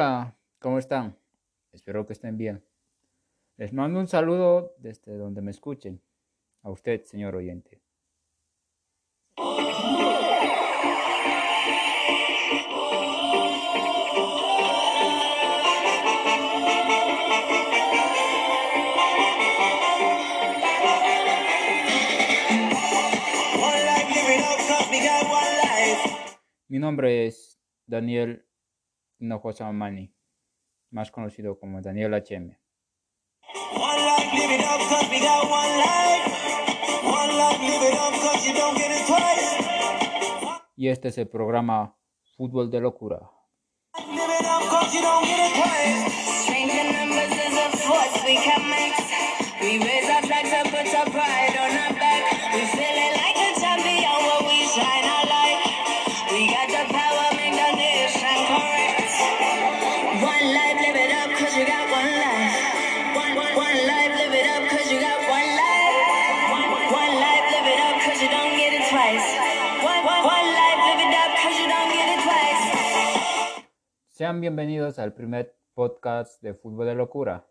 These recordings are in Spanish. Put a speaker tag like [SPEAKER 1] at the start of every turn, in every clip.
[SPEAKER 1] Hola, ¿cómo están? Espero que estén bien. Les mando un saludo desde donde me escuchen. A usted, señor oyente. Mi nombre es Daniel Hinojosa Mamani, más conocido como Daniel HM. Y este es el programa Fútbol de Locura. Sean bienvenidos al primer podcast de Fútbol de Locura.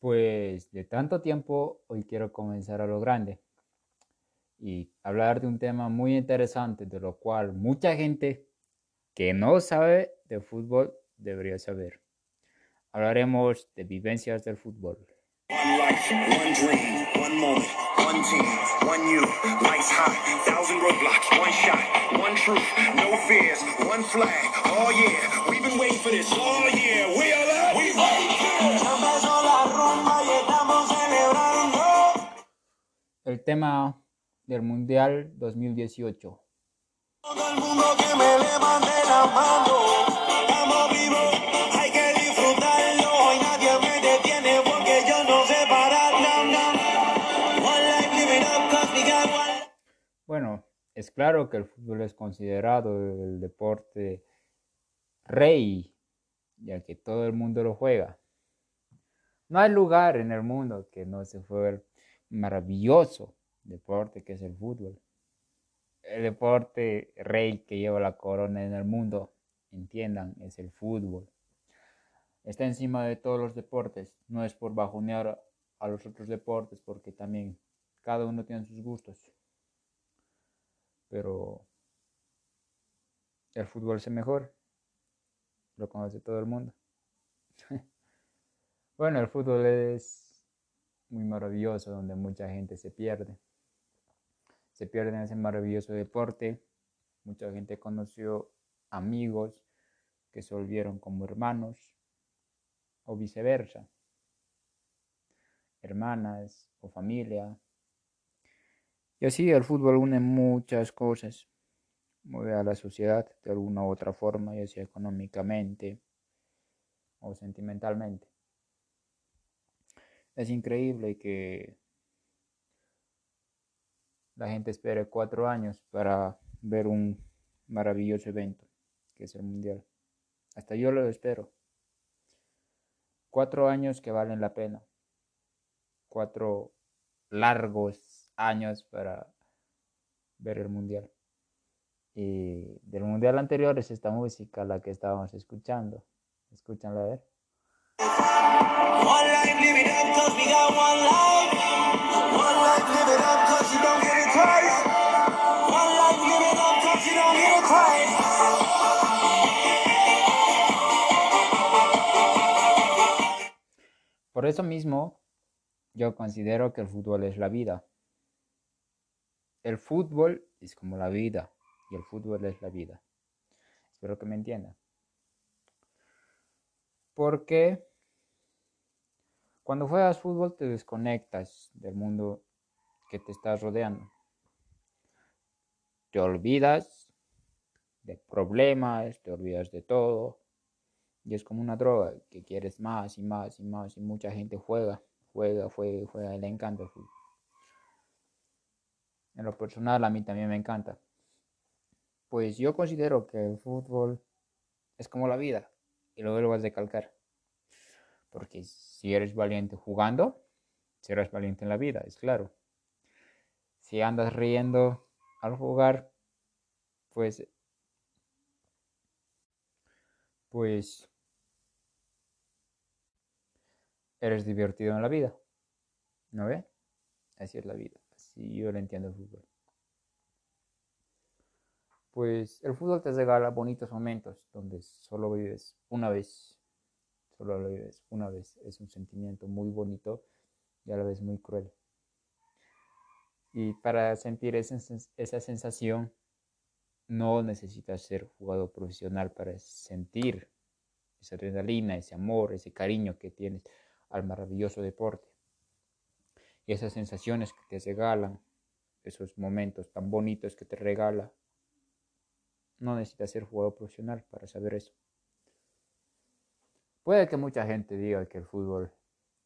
[SPEAKER 1] Pues de tanto tiempo, hoy quiero comenzar a lo grande y hablar de un tema muy interesante, de lo cual mucha gente que no sabe de fútbol debería saber hablaremos de vivencias del fútbol. El tema del Mundial 2018. Todo el mundo que me le la mano, vivos. Bueno, es claro que el fútbol es considerado el deporte rey y al que todo el mundo lo juega. No hay lugar en el mundo que no se fue el maravilloso deporte que es el fútbol. El deporte rey que lleva la corona en el mundo, entiendan, es el fútbol. Está encima de todos los deportes. No es por bajonear a los otros deportes, porque también cada uno tiene sus gustos pero el fútbol es el mejor, lo conoce todo el mundo. bueno, el fútbol es muy maravilloso, donde mucha gente se pierde. Se pierde en ese maravilloso deporte. Mucha gente conoció amigos que se volvieron como hermanos o viceversa. Hermanas o familia y así el fútbol une muchas cosas, mueve a la sociedad de alguna u otra forma, ya sea económicamente o sentimentalmente. Es increíble que la gente espere cuatro años para ver un maravilloso evento, que es el Mundial. Hasta yo lo espero. Cuatro años que valen la pena. Cuatro largos años para ver el mundial. Y del mundial anterior es esta música la que estábamos escuchando. Escúchanla a ver. Por eso mismo, yo considero que el fútbol es la vida. El fútbol es como la vida y el fútbol es la vida. Espero que me entiendan. Porque cuando juegas fútbol te desconectas del mundo que te está rodeando. Te olvidas de problemas, te olvidas de todo. Y es como una droga que quieres más y más y más. Y mucha gente juega, juega, juega, juega. Le encanta el fútbol. En lo personal a mí también me encanta. Pues yo considero que el fútbol es como la vida y lo vuelvo a decalcar. Porque si eres valiente jugando, serás valiente en la vida, es claro. Si andas riendo al jugar, pues pues eres divertido en la vida. ¿No ve? Así es la vida. Así yo lo entiendo el fútbol. Pues el fútbol te regala bonitos momentos donde solo vives una vez. Solo lo vives una vez. Es un sentimiento muy bonito y a la vez muy cruel. Y para sentir esa, esa sensación no necesitas ser jugador profesional para sentir esa adrenalina, ese amor, ese cariño que tienes al maravilloso deporte. Y esas sensaciones que te regalan, esos momentos tan bonitos que te regala, no necesitas ser jugador profesional para saber eso. Puede que mucha gente diga que el fútbol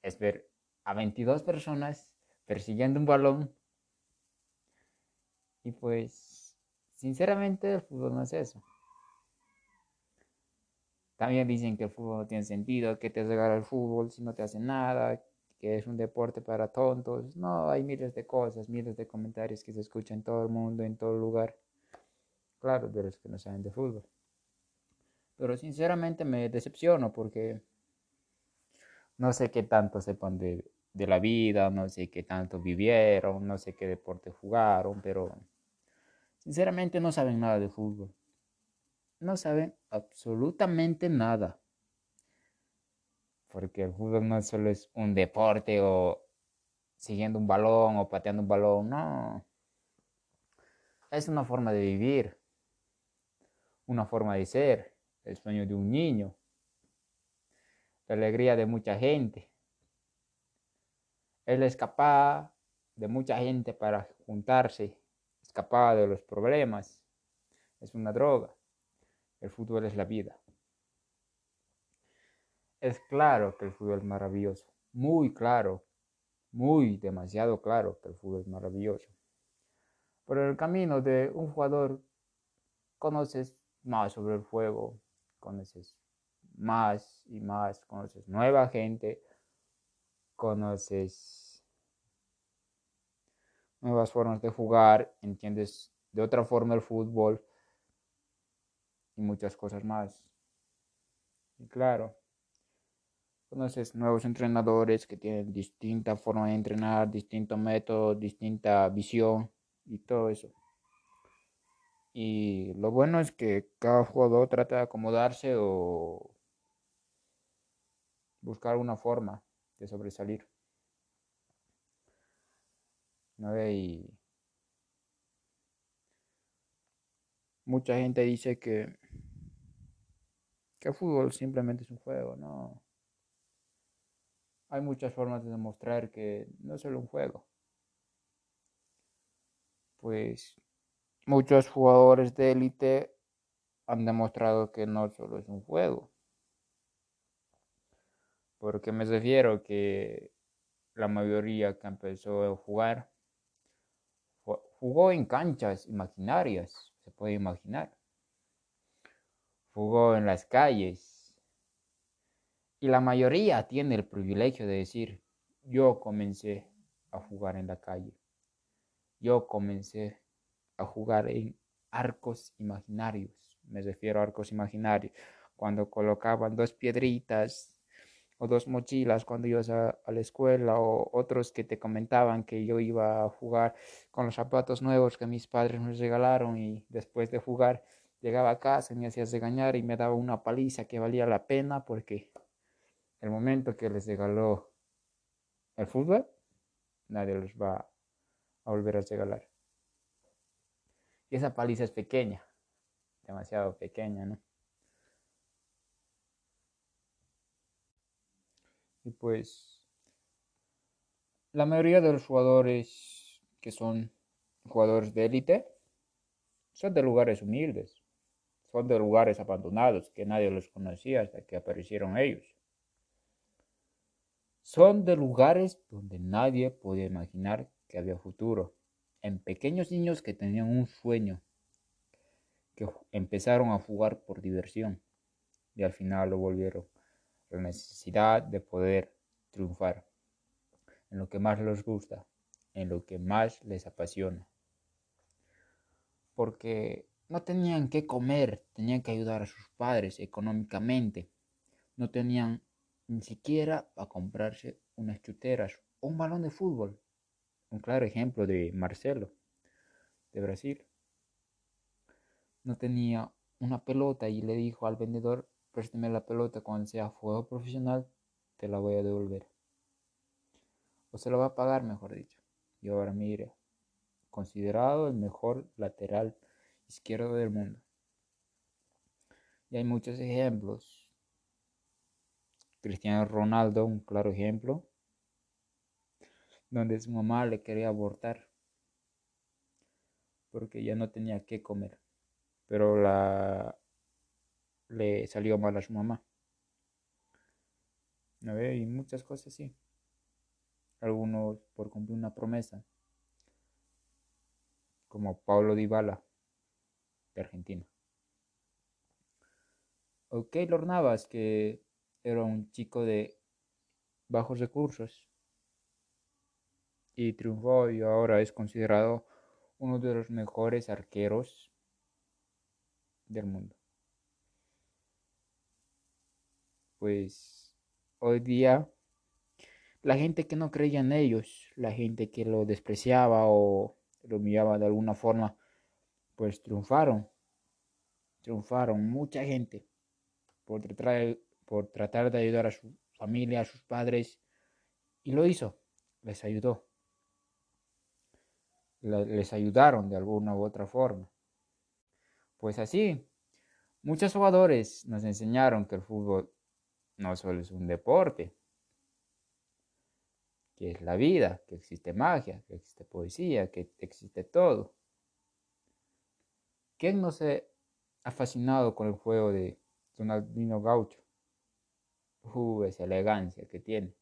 [SPEAKER 1] es ver a 22 personas persiguiendo un balón. Y pues, sinceramente, el fútbol no es eso. También dicen que el fútbol no tiene sentido, que te regala el fútbol si no te hace nada, que es un deporte para tontos. No, hay miles de cosas, miles de comentarios que se escuchan en todo el mundo, en todo lugar. Claro, de los que no saben de fútbol. Pero sinceramente me decepciono porque no sé qué tanto sepan de, de la vida, no sé qué tanto vivieron, no sé qué deporte jugaron, pero sinceramente no saben nada de fútbol no saben absolutamente nada. Porque el fútbol no solo es un deporte o siguiendo un balón o pateando un balón, no. Es una forma de vivir, una forma de ser, el sueño de un niño, la alegría de mucha gente. Es la escapada de mucha gente para juntarse, escapar de los problemas. Es una droga. El fútbol es la vida. Es claro que el fútbol es maravilloso. Muy claro. Muy demasiado claro que el fútbol es maravilloso. Por el camino de un jugador conoces más sobre el juego, conoces más y más, conoces nueva gente, conoces nuevas formas de jugar, entiendes de otra forma el fútbol y muchas cosas más. Y claro, conoces nuevos entrenadores que tienen distinta forma de entrenar, distinto método, distinta visión y todo eso. Y lo bueno es que cada jugador trata de acomodarse o buscar una forma de sobresalir. ¿No? Y mucha gente dice que que el fútbol simplemente es un juego, no. Hay muchas formas de demostrar que no es solo un juego. Pues muchos jugadores de élite han demostrado que no solo es un juego. Porque me refiero que la mayoría que empezó a jugar jugó en canchas imaginarias, se puede imaginar jugó en las calles. Y la mayoría tiene el privilegio de decir, yo comencé a jugar en la calle. Yo comencé a jugar en arcos imaginarios. Me refiero a arcos imaginarios. Cuando colocaban dos piedritas o dos mochilas cuando ibas a, a, la escuela o otros que te comentaban que yo iba a jugar con los zapatos nuevos que mis padres me regalaron y después de jugar Llegaba a casa me hacía regañar y me daba una paliza que valía la pena porque el momento que les regaló el fútbol, nadie los va a volver a regalar. Y esa paliza es pequeña, demasiado pequeña, ¿no? Y pues la mayoría de los jugadores que son jugadores de élite son de lugares humildes son de lugares abandonados que nadie los conocía hasta que aparecieron ellos. Son de lugares donde nadie podía imaginar que había futuro. En pequeños niños que tenían un sueño, que empezaron a jugar por diversión y al final lo volvieron la necesidad de poder triunfar en lo que más les gusta, en lo que más les apasiona. Porque no tenían que comer, tenían que ayudar a sus padres económicamente. No tenían ni siquiera para comprarse unas chuteras o un balón de fútbol. Un claro ejemplo de Marcelo, de Brasil. No tenía una pelota y le dijo al vendedor, présteme la pelota cuando sea juego profesional, te la voy a devolver. O se lo va a pagar, mejor dicho. Y ahora mire, considerado el mejor lateral izquierdo del mundo. Y hay muchos ejemplos. Cristiano Ronaldo, un claro ejemplo, donde su mamá le quería abortar porque ya no tenía que comer, pero la le salió mal a su mamá. A ver, y muchas cosas así. Algunos por cumplir una promesa, como Pablo Dybala de Argentina. O Keylor Navas, que era un chico de bajos recursos y triunfó y ahora es considerado uno de los mejores arqueros del mundo. Pues hoy día la gente que no creía en ellos, la gente que lo despreciaba o lo humillaba de alguna forma, pues triunfaron. Triunfaron mucha gente por tratar, por tratar de ayudar a su familia, a sus padres, y lo hizo, les ayudó. Les ayudaron de alguna u otra forma. Pues así, muchos jugadores nos enseñaron que el fútbol no solo es un deporte, que es la vida, que existe magia, que existe poesía, que existe todo. ¿Quién no se ha fascinado con el juego de Donaldino Gaucho? Esa elegancia que tiene.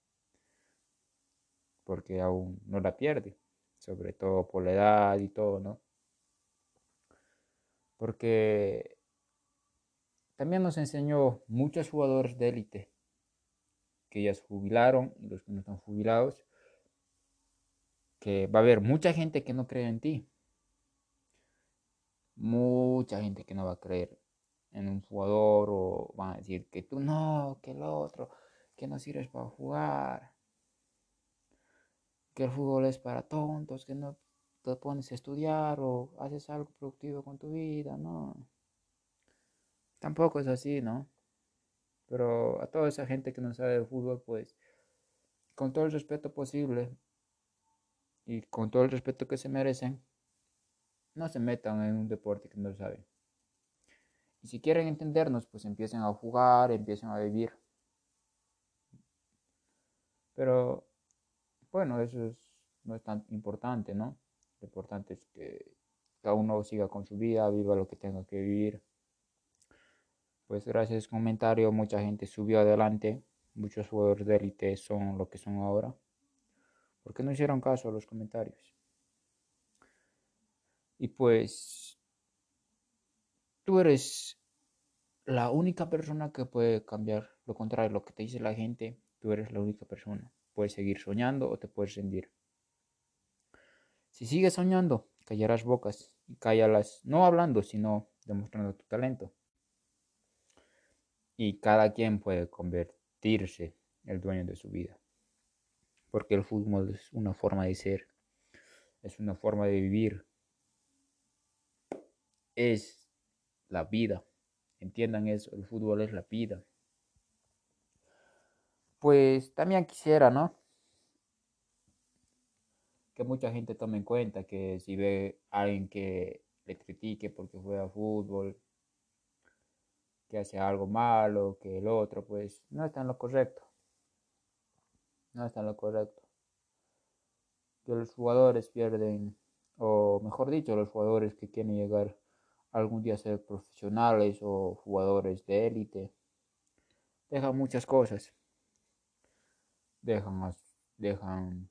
[SPEAKER 1] Porque aún no la pierde. Sobre todo por la edad y todo, ¿no? Porque también nos enseñó muchos jugadores de élite que ya se jubilaron y los que no están jubilados, que va a haber mucha gente que no cree en ti, mucha gente que no va a creer en un jugador o van a decir que tú no, que el otro, que no sirves para jugar, que el fútbol es para tontos, que no te pones a estudiar o haces algo productivo con tu vida, no. Tampoco es así, ¿no? Pero a toda esa gente que no sabe de fútbol, pues, con todo el respeto posible y con todo el respeto que se merecen, no se metan en un deporte que no saben. Y si quieren entendernos, pues empiecen a jugar, empiecen a vivir. Pero bueno, eso no es tan importante, ¿no? Lo importante es que cada uno siga con su vida, viva lo que tenga que vivir. Pues gracias a ese comentario mucha gente subió adelante, muchos jugadores de élite son lo que son ahora. porque no hicieron caso a los comentarios? Y pues tú eres la única persona que puede cambiar lo contrario, lo que te dice la gente, tú eres la única persona. Puedes seguir soñando o te puedes rendir. Si sigues soñando, callarás bocas y cállalas no hablando, sino demostrando tu talento. Y cada quien puede convertirse el dueño de su vida. Porque el fútbol es una forma de ser, es una forma de vivir, es la vida. Entiendan eso, el fútbol es la vida. Pues también quisiera, ¿no? Que mucha gente tome en cuenta que si ve a alguien que le critique porque juega fútbol, que hace algo malo, que el otro, pues no está en lo correcto. No está en lo correcto. Que los jugadores pierden, o mejor dicho, los jugadores que quieren llegar algún día ser profesionales o jugadores de élite. Dejan muchas cosas. Dejan a, dejan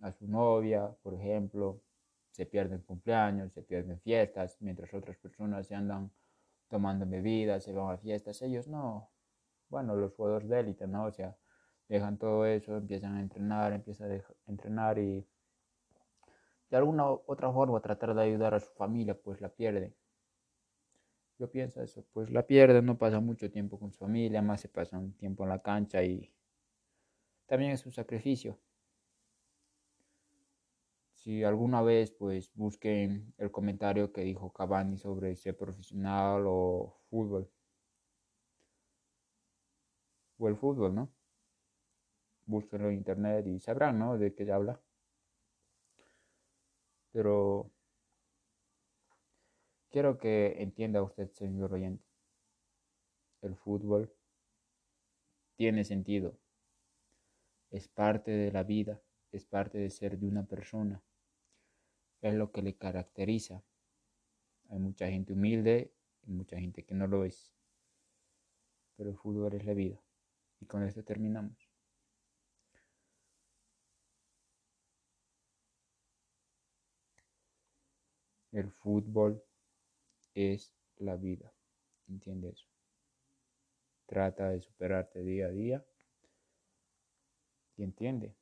[SPEAKER 1] a su novia, por ejemplo. Se pierden cumpleaños, se pierden fiestas, mientras otras personas se andan tomando bebidas, se van a fiestas. Ellos no. bueno, los jugadores de élite, ¿no? O sea, dejan todo eso, empiezan a entrenar, empiezan a entrenar y de alguna otra forma tratar de ayudar a su familia, pues la pierden. Yo pienso eso, pues la pierden, no pasa mucho tiempo con su familia, más se pasa un tiempo en la cancha y también es un sacrificio. Si alguna vez pues busquen el comentario que dijo Cavani sobre ser profesional o fútbol. O el fútbol, ¿no? Búsquenlo en internet y sabrán, ¿no? De qué habla. Pero quiero que entienda usted, señor oyente. El fútbol tiene sentido. Es parte de la vida, es parte de ser de una persona. Es lo que le caracteriza. Hay mucha gente humilde y mucha gente que no lo es. Pero el fútbol es la vida. Y con esto terminamos. El fútbol es la vida. ¿Entiendes eso? Trata de superarte día a día. Y entiende.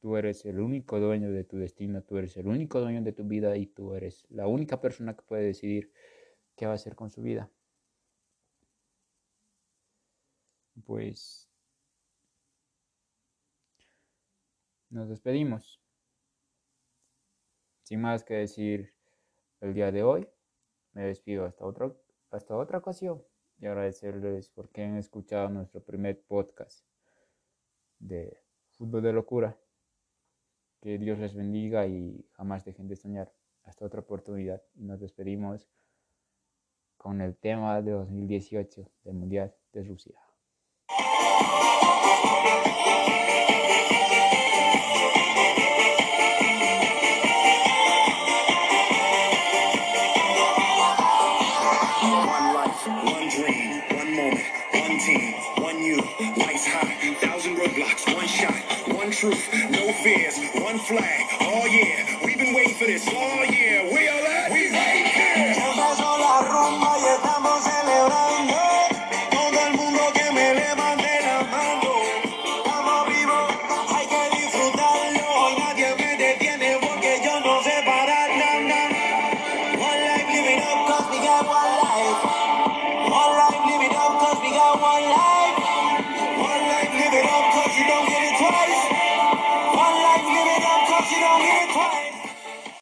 [SPEAKER 1] Tú eres el único dueño de tu destino, tú eres el único dueño de tu vida y tú eres la única persona que puede decidir qué va a hacer con su vida. Pues nos despedimos. Sin más que decir el día de hoy, me despido hasta, otro, hasta otra ocasión y agradecerles porque han escuchado nuestro primer podcast de Fútbol de Locura. Que Dios les bendiga y jamás dejen de soñar. Hasta otra oportunidad. Y nos despedimos con el tema de 2018 del Mundial de Rusia. Truth, no fears, one flag. Oh yeah, we've been waiting for this. Oh yeah, we are